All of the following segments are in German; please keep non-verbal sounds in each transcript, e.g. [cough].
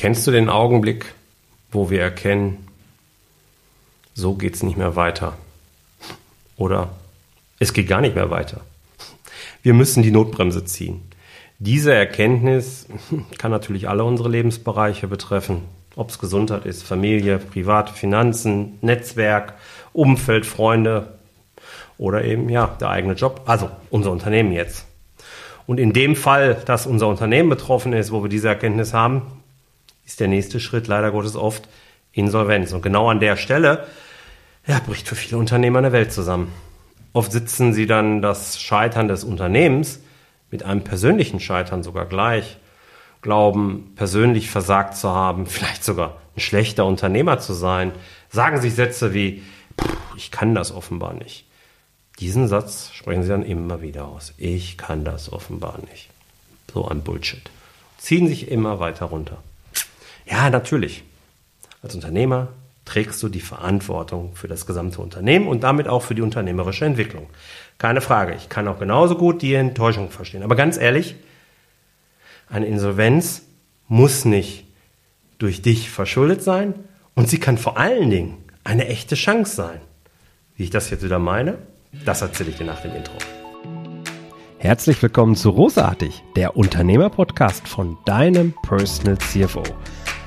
Kennst du den Augenblick, wo wir erkennen, so geht es nicht mehr weiter? Oder es geht gar nicht mehr weiter. Wir müssen die Notbremse ziehen. Diese Erkenntnis [laughs] kann natürlich alle unsere Lebensbereiche betreffen, ob es Gesundheit ist, Familie, private Finanzen, Netzwerk, Umfeld, Freunde oder eben ja der eigene Job, also unser Unternehmen jetzt. Und in dem Fall, dass unser Unternehmen betroffen ist, wo wir diese Erkenntnis haben, ist der nächste Schritt leider Gottes oft Insolvenz. Und genau an der Stelle ja, bricht für viele Unternehmer eine Welt zusammen. Oft sitzen sie dann das Scheitern des Unternehmens mit einem persönlichen Scheitern sogar gleich, glauben persönlich versagt zu haben, vielleicht sogar ein schlechter Unternehmer zu sein, sagen sich Sätze wie, ich kann das offenbar nicht. Diesen Satz sprechen sie dann immer wieder aus. Ich kann das offenbar nicht. So ein Bullshit. Ziehen sich immer weiter runter. Ja, natürlich. Als Unternehmer trägst du die Verantwortung für das gesamte Unternehmen und damit auch für die unternehmerische Entwicklung. Keine Frage. Ich kann auch genauso gut die Enttäuschung verstehen. Aber ganz ehrlich, eine Insolvenz muss nicht durch dich verschuldet sein und sie kann vor allen Dingen eine echte Chance sein. Wie ich das jetzt wieder meine, das erzähle ich dir nach dem Intro. Herzlich willkommen zu Rosartig, der Unternehmer-Podcast von deinem Personal CFO.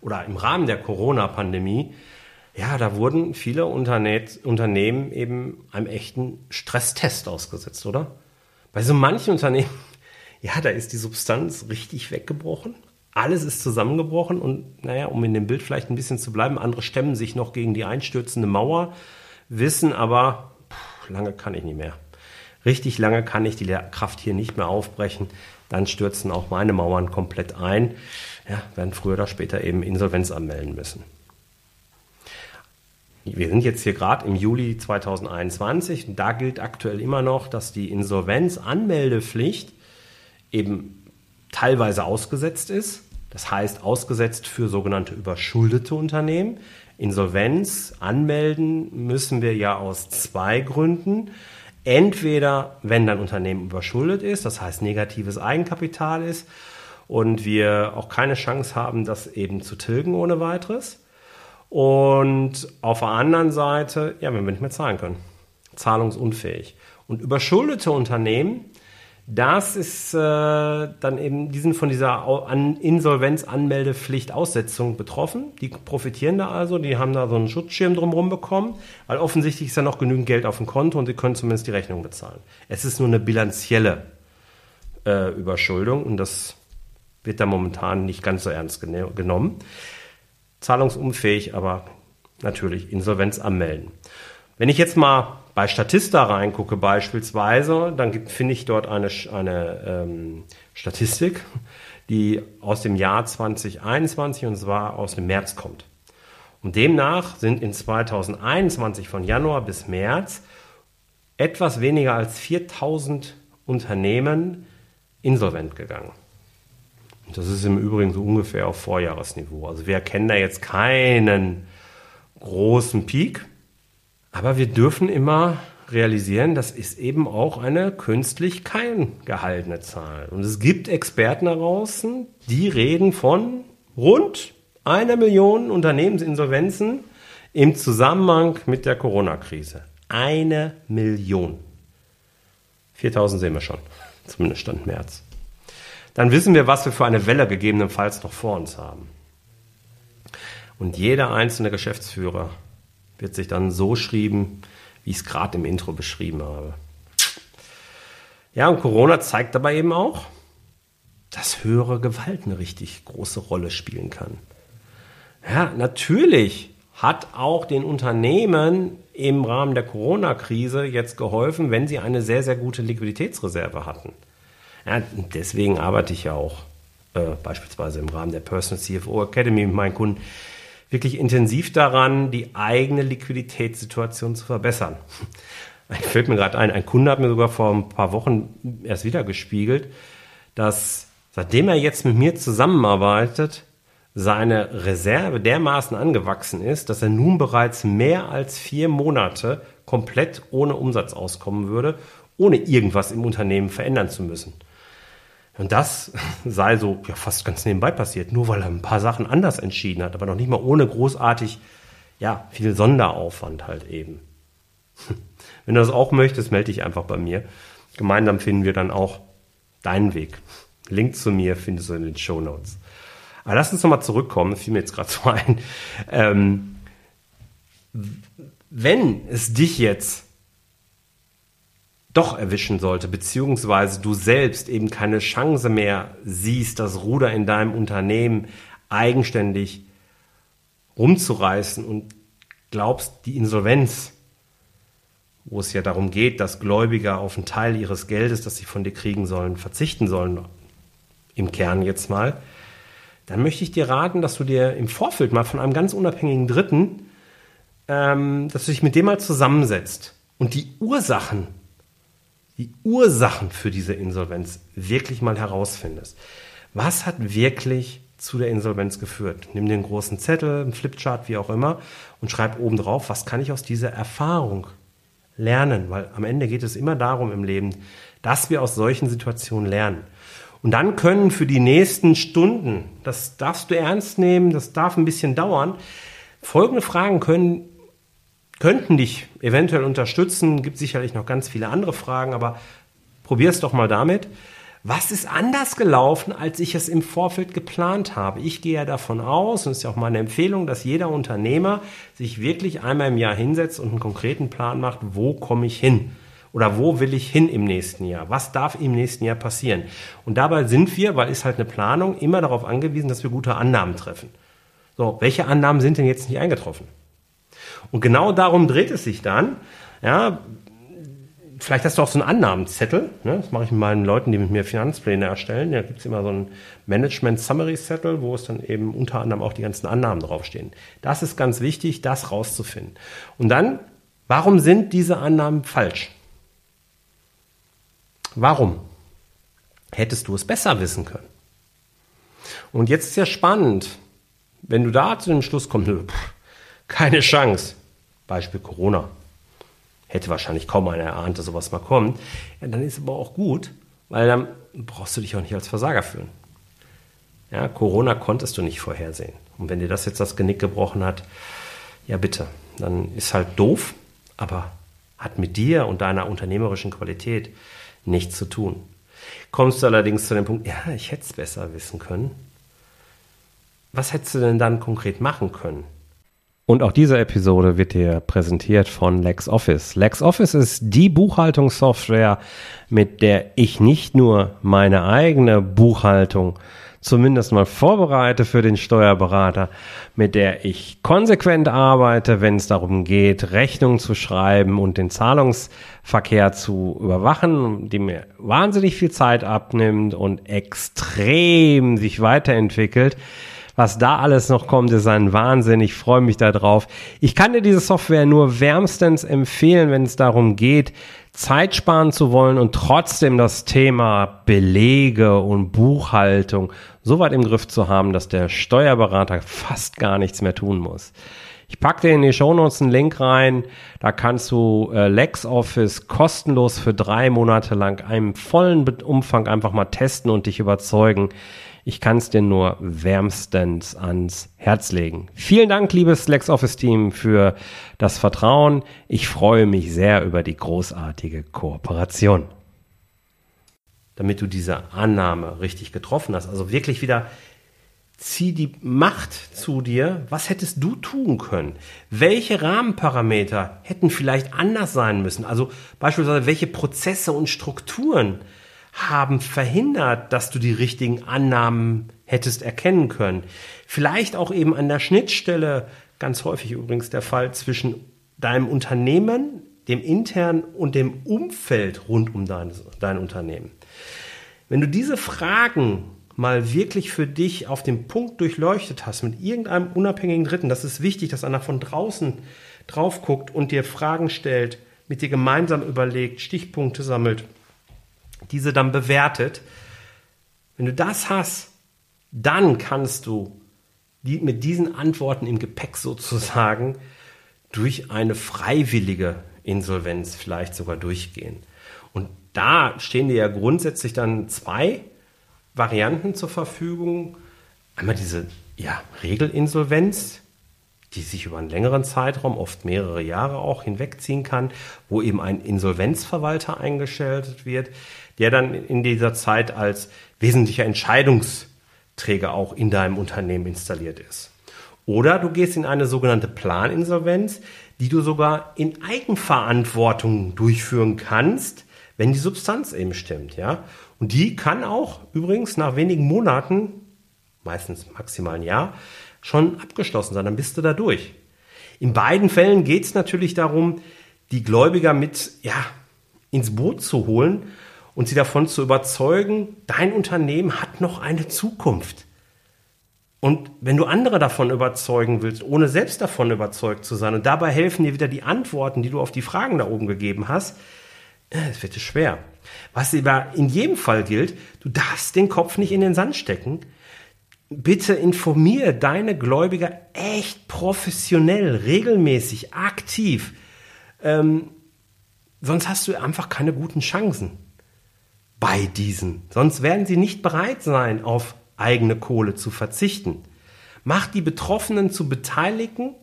oder im Rahmen der Corona-Pandemie, ja, da wurden viele Unterne Unternehmen eben einem echten Stresstest ausgesetzt, oder? Bei so manchen Unternehmen, [laughs] ja, da ist die Substanz richtig weggebrochen. Alles ist zusammengebrochen und, naja, um in dem Bild vielleicht ein bisschen zu bleiben, andere stemmen sich noch gegen die einstürzende Mauer, wissen aber, pff, lange kann ich nicht mehr. Richtig lange kann ich die Kraft hier nicht mehr aufbrechen. Dann stürzen auch meine Mauern komplett ein ja, werden früher oder später eben Insolvenz anmelden müssen. Wir sind jetzt hier gerade im Juli 2021 und da gilt aktuell immer noch, dass die Insolvenzanmeldepflicht eben teilweise ausgesetzt ist. Das heißt, ausgesetzt für sogenannte überschuldete Unternehmen. Insolvenz anmelden müssen wir ja aus zwei Gründen. Entweder, wenn dein Unternehmen überschuldet ist, das heißt negatives Eigenkapital ist, und wir auch keine Chance haben, das eben zu tilgen ohne weiteres. Und auf der anderen Seite, ja, wenn wir nicht mehr zahlen können, zahlungsunfähig. Und überschuldete Unternehmen, das ist äh, dann eben, die sind von dieser An Insolvenzanmeldepflicht Aussetzung betroffen. Die profitieren da also, die haben da so einen Schutzschirm drumherum bekommen, weil offensichtlich ist ja noch genügend Geld auf dem Konto und sie können zumindest die Rechnung bezahlen. Es ist nur eine bilanzielle äh, Überschuldung und das wird da momentan nicht ganz so ernst genommen. Zahlungsunfähig, aber natürlich Insolvenz anmelden. Wenn ich jetzt mal bei Statista reingucke beispielsweise, dann finde ich dort eine, eine ähm, Statistik, die aus dem Jahr 2021 und zwar aus dem März kommt. Und demnach sind in 2021 von Januar bis März etwas weniger als 4000 Unternehmen insolvent gegangen. Das ist im Übrigen so ungefähr auf Vorjahresniveau. Also wir erkennen da jetzt keinen großen Peak, aber wir dürfen immer realisieren, das ist eben auch eine künstlich kein gehaltene Zahl. Und es gibt Experten da draußen, die reden von rund einer Million Unternehmensinsolvenzen im Zusammenhang mit der Corona-Krise. Eine Million. 4000 sehen wir schon, zumindest Stand März dann wissen wir, was wir für eine Welle gegebenenfalls noch vor uns haben. Und jeder einzelne Geschäftsführer wird sich dann so schreiben, wie ich es gerade im Intro beschrieben habe. Ja, und Corona zeigt dabei eben auch, dass höhere Gewalt eine richtig große Rolle spielen kann. Ja, natürlich hat auch den Unternehmen im Rahmen der Corona-Krise jetzt geholfen, wenn sie eine sehr, sehr gute Liquiditätsreserve hatten. Ja, deswegen arbeite ich ja auch äh, beispielsweise im Rahmen der Personal CFO Academy mit meinen Kunden wirklich intensiv daran, die eigene Liquiditätssituation zu verbessern. [laughs] Fällt mir gerade ein, ein Kunde hat mir sogar vor ein paar Wochen erst wieder gespiegelt, dass seitdem er jetzt mit mir zusammenarbeitet, seine Reserve dermaßen angewachsen ist, dass er nun bereits mehr als vier Monate komplett ohne Umsatz auskommen würde, ohne irgendwas im Unternehmen verändern zu müssen. Und das [laughs] sei so ja, fast ganz nebenbei passiert, nur weil er ein paar Sachen anders entschieden hat, aber noch nicht mal ohne großartig, ja, viel Sonderaufwand halt eben. [laughs] Wenn du das auch möchtest, melde dich einfach bei mir. Gemeinsam finden wir dann auch deinen Weg. Link zu mir findest du in den Show Notes. Aber lass uns nochmal zurückkommen, fiel mir jetzt gerade so [laughs] ein. Ähm, wenn es dich jetzt doch erwischen sollte, beziehungsweise du selbst eben keine Chance mehr siehst, das Ruder in deinem Unternehmen eigenständig rumzureißen und glaubst, die Insolvenz, wo es ja darum geht, dass Gläubiger auf einen Teil ihres Geldes, das sie von dir kriegen sollen, verzichten sollen, im Kern jetzt mal, dann möchte ich dir raten, dass du dir im Vorfeld mal von einem ganz unabhängigen Dritten, ähm, dass du dich mit dem mal zusammensetzt und die Ursachen die Ursachen für diese Insolvenz wirklich mal herausfindest. Was hat wirklich zu der Insolvenz geführt? Nimm den großen Zettel, einen Flipchart, wie auch immer, und schreib oben drauf, was kann ich aus dieser Erfahrung lernen? Weil am Ende geht es immer darum im Leben, dass wir aus solchen Situationen lernen. Und dann können für die nächsten Stunden, das darfst du ernst nehmen, das darf ein bisschen dauern, folgende Fragen können könnten dich eventuell unterstützen. Gibt sicherlich noch ganz viele andere Fragen, aber probier es doch mal damit. Was ist anders gelaufen, als ich es im Vorfeld geplant habe? Ich gehe ja davon aus, und es ist ja auch meine Empfehlung, dass jeder Unternehmer sich wirklich einmal im Jahr hinsetzt und einen konkreten Plan macht, wo komme ich hin? Oder wo will ich hin im nächsten Jahr? Was darf im nächsten Jahr passieren? Und dabei sind wir, weil es halt eine Planung, immer darauf angewiesen, dass wir gute Annahmen treffen. So, welche Annahmen sind denn jetzt nicht eingetroffen? Und genau darum dreht es sich dann. Ja, vielleicht hast du auch so einen Annahmenzettel. Ne? Das mache ich mit meinen Leuten, die mit mir Finanzpläne erstellen. Da gibt es immer so einen Management-Summary-Zettel, wo es dann eben unter anderem auch die ganzen Annahmen draufstehen. Das ist ganz wichtig, das rauszufinden. Und dann, warum sind diese Annahmen falsch? Warum? Hättest du es besser wissen können? Und jetzt ist ja spannend, wenn du da zu dem Schluss kommst, pff, keine Chance. Beispiel Corona. Hätte wahrscheinlich kaum einer erahnt, dass sowas mal kommt. Ja, dann ist aber auch gut, weil dann brauchst du dich auch nicht als Versager fühlen. Ja, Corona konntest du nicht vorhersehen. Und wenn dir das jetzt das Genick gebrochen hat, ja bitte, dann ist halt doof, aber hat mit dir und deiner unternehmerischen Qualität nichts zu tun. Kommst du allerdings zu dem Punkt, ja, ich hätte es besser wissen können. Was hättest du denn dann konkret machen können? Und auch diese Episode wird dir präsentiert von LexOffice. LexOffice ist die Buchhaltungssoftware, mit der ich nicht nur meine eigene Buchhaltung zumindest mal vorbereite für den Steuerberater, mit der ich konsequent arbeite, wenn es darum geht, Rechnungen zu schreiben und den Zahlungsverkehr zu überwachen, die mir wahnsinnig viel Zeit abnimmt und extrem sich weiterentwickelt was da alles noch kommt, ist ein Wahnsinn. Ich freue mich darauf. Ich kann dir diese Software nur wärmstens empfehlen, wenn es darum geht, Zeit sparen zu wollen und trotzdem das Thema Belege und Buchhaltung so weit im Griff zu haben, dass der Steuerberater fast gar nichts mehr tun muss. Ich packe dir in die Shownotes einen Link rein. Da kannst du äh, LexOffice kostenlos für drei Monate lang einen vollen Umfang einfach mal testen und dich überzeugen. Ich kann es dir nur wärmstens ans Herz legen. Vielen Dank, liebes LexOffice-Team, für das Vertrauen. Ich freue mich sehr über die großartige Kooperation. Damit du diese Annahme richtig getroffen hast, also wirklich wieder zieh die Macht zu dir. Was hättest du tun können? Welche Rahmenparameter hätten vielleicht anders sein müssen? Also beispielsweise welche Prozesse und Strukturen haben verhindert, dass du die richtigen Annahmen hättest erkennen können. Vielleicht auch eben an der Schnittstelle, ganz häufig übrigens der Fall, zwischen deinem Unternehmen, dem internen und dem Umfeld rund um dein, dein Unternehmen. Wenn du diese Fragen mal wirklich für dich auf den Punkt durchleuchtet hast mit irgendeinem unabhängigen Dritten, das ist wichtig, dass einer von draußen drauf guckt und dir Fragen stellt, mit dir gemeinsam überlegt, Stichpunkte sammelt, diese dann bewertet. Wenn du das hast, dann kannst du die, mit diesen Antworten im Gepäck sozusagen durch eine freiwillige Insolvenz vielleicht sogar durchgehen. Und da stehen dir ja grundsätzlich dann zwei Varianten zur Verfügung. Einmal diese ja, Regelinsolvenz, die sich über einen längeren Zeitraum, oft mehrere Jahre auch hinwegziehen kann, wo eben ein Insolvenzverwalter eingestellt wird, der dann in dieser Zeit als wesentlicher Entscheidungsträger auch in deinem Unternehmen installiert ist. Oder du gehst in eine sogenannte Planinsolvenz, die du sogar in Eigenverantwortung durchführen kannst, wenn die Substanz eben stimmt, ja. Und die kann auch übrigens nach wenigen Monaten, meistens maximal ein Jahr, schon abgeschlossen sein. Dann bist du da durch. In beiden Fällen geht es natürlich darum, die Gläubiger mit ja, ins Boot zu holen und sie davon zu überzeugen, dein Unternehmen hat noch eine Zukunft. Und wenn du andere davon überzeugen willst, ohne selbst davon überzeugt zu sein, und dabei helfen dir wieder die Antworten, die du auf die Fragen da oben gegeben hast, äh, es wird schwer. Was aber in jedem Fall gilt, du darfst den Kopf nicht in den Sand stecken. Bitte informiere deine Gläubiger echt professionell, regelmäßig, aktiv. Ähm, sonst hast du einfach keine guten Chancen bei diesen. Sonst werden sie nicht bereit sein, auf eigene Kohle zu verzichten. Macht die Betroffenen zu Beteiligten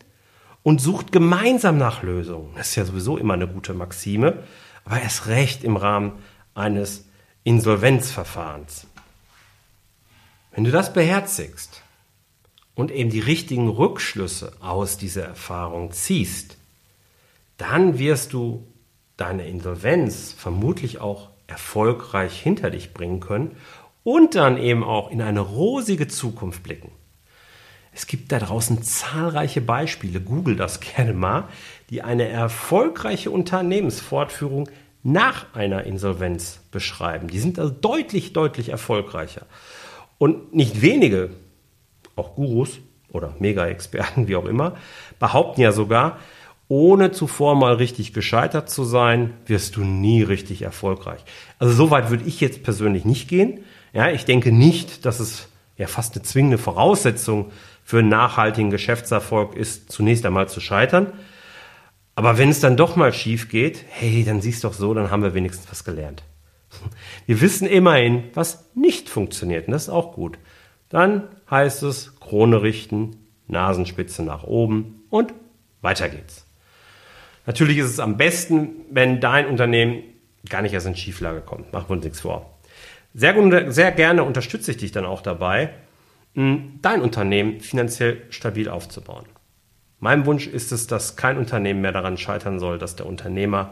und sucht gemeinsam nach Lösungen. Das ist ja sowieso immer eine gute Maxime, aber erst recht im Rahmen eines Insolvenzverfahrens. Wenn du das beherzigst und eben die richtigen Rückschlüsse aus dieser Erfahrung ziehst, dann wirst du deine Insolvenz vermutlich auch erfolgreich hinter dich bringen können und dann eben auch in eine rosige Zukunft blicken. Es gibt da draußen zahlreiche Beispiele, google das [laughs] gerne mal, die eine erfolgreiche Unternehmensfortführung nach einer Insolvenz beschreiben. Die sind also deutlich, deutlich erfolgreicher. Und nicht wenige, auch Gurus oder Mega-Experten, wie auch immer, behaupten ja sogar, ohne zuvor mal richtig gescheitert zu sein, wirst du nie richtig erfolgreich. Also so weit würde ich jetzt persönlich nicht gehen. Ja, ich denke nicht, dass es ja fast eine zwingende Voraussetzung für einen nachhaltigen Geschäftserfolg ist, zunächst einmal zu scheitern. Aber wenn es dann doch mal schief geht, hey, dann siehst doch so, dann haben wir wenigstens was gelernt. Wir wissen immerhin, was nicht funktioniert, und das ist auch gut. Dann heißt es Krone richten, Nasenspitze nach oben und weiter geht's. Natürlich ist es am besten, wenn dein Unternehmen gar nicht erst in Schieflage kommt. Machen wir uns nichts vor. Sehr, sehr gerne unterstütze ich dich dann auch dabei, dein Unternehmen finanziell stabil aufzubauen. Mein Wunsch ist es, dass kein Unternehmen mehr daran scheitern soll, dass der Unternehmer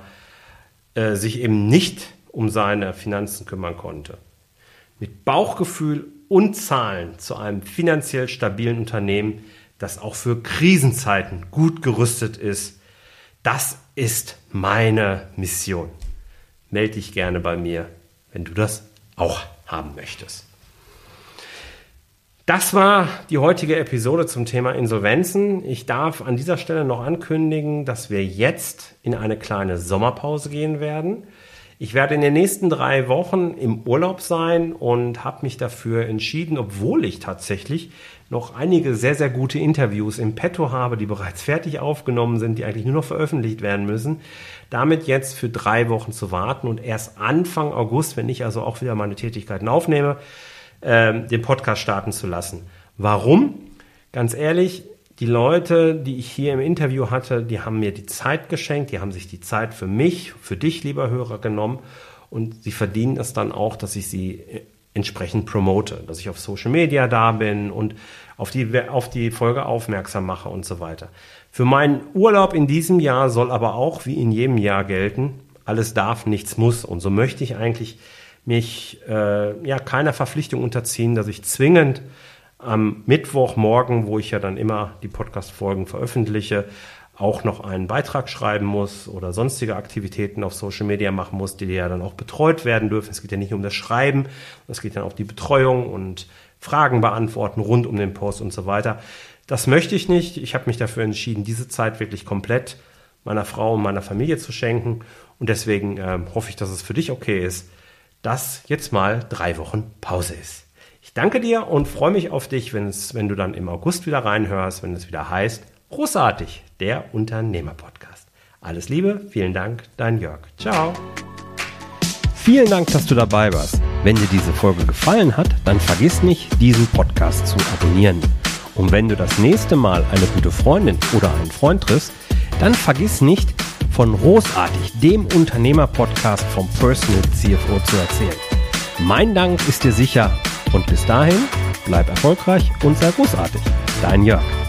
äh, sich eben nicht um seine Finanzen kümmern konnte. Mit Bauchgefühl und Zahlen zu einem finanziell stabilen Unternehmen, das auch für Krisenzeiten gut gerüstet ist, das ist meine Mission. Melde dich gerne bei mir, wenn du das auch haben möchtest. Das war die heutige Episode zum Thema Insolvenzen. Ich darf an dieser Stelle noch ankündigen, dass wir jetzt in eine kleine Sommerpause gehen werden. Ich werde in den nächsten drei Wochen im Urlaub sein und habe mich dafür entschieden, obwohl ich tatsächlich noch einige sehr, sehr gute Interviews im Petto habe, die bereits fertig aufgenommen sind, die eigentlich nur noch veröffentlicht werden müssen, damit jetzt für drei Wochen zu warten und erst Anfang August, wenn ich also auch wieder meine Tätigkeiten aufnehme, äh, den Podcast starten zu lassen. Warum? Ganz ehrlich, die Leute, die ich hier im Interview hatte, die haben mir die Zeit geschenkt, die haben sich die Zeit für mich, für dich, lieber Hörer, genommen und sie verdienen es dann auch, dass ich sie äh, entsprechend promote, dass ich auf Social Media da bin und auf die, auf die Folge aufmerksam mache und so weiter. Für meinen Urlaub in diesem Jahr soll aber auch wie in jedem Jahr gelten, alles darf, nichts muss. Und so möchte ich eigentlich mich äh, ja keiner Verpflichtung unterziehen, dass ich zwingend am Mittwochmorgen, wo ich ja dann immer die Podcast-Folgen veröffentliche, auch noch einen Beitrag schreiben muss oder sonstige Aktivitäten auf Social Media machen muss, die ja dann auch betreut werden dürfen. Es geht ja nicht um das Schreiben, es geht dann auch die Betreuung und Fragen beantworten rund um den Post und so weiter. Das möchte ich nicht. Ich habe mich dafür entschieden, diese Zeit wirklich komplett meiner Frau und meiner Familie zu schenken. Und deswegen äh, hoffe ich, dass es für dich okay ist, dass jetzt mal drei Wochen Pause ist. Ich danke dir und freue mich auf dich, wenn, es, wenn du dann im August wieder reinhörst, wenn es wieder heißt, großartig, der Unternehmer-Podcast. Alles Liebe, vielen Dank, dein Jörg. Ciao. Vielen Dank, dass du dabei warst. Wenn dir diese Folge gefallen hat, dann vergiss nicht, diesen Podcast zu abonnieren. Und wenn du das nächste Mal eine gute Freundin oder einen Freund triffst, dann vergiss nicht, von Großartig, dem Unternehmer-Podcast vom Personal CFO zu erzählen. Mein Dank ist dir sicher und bis dahin bleib erfolgreich und sei großartig. Dein Jörg.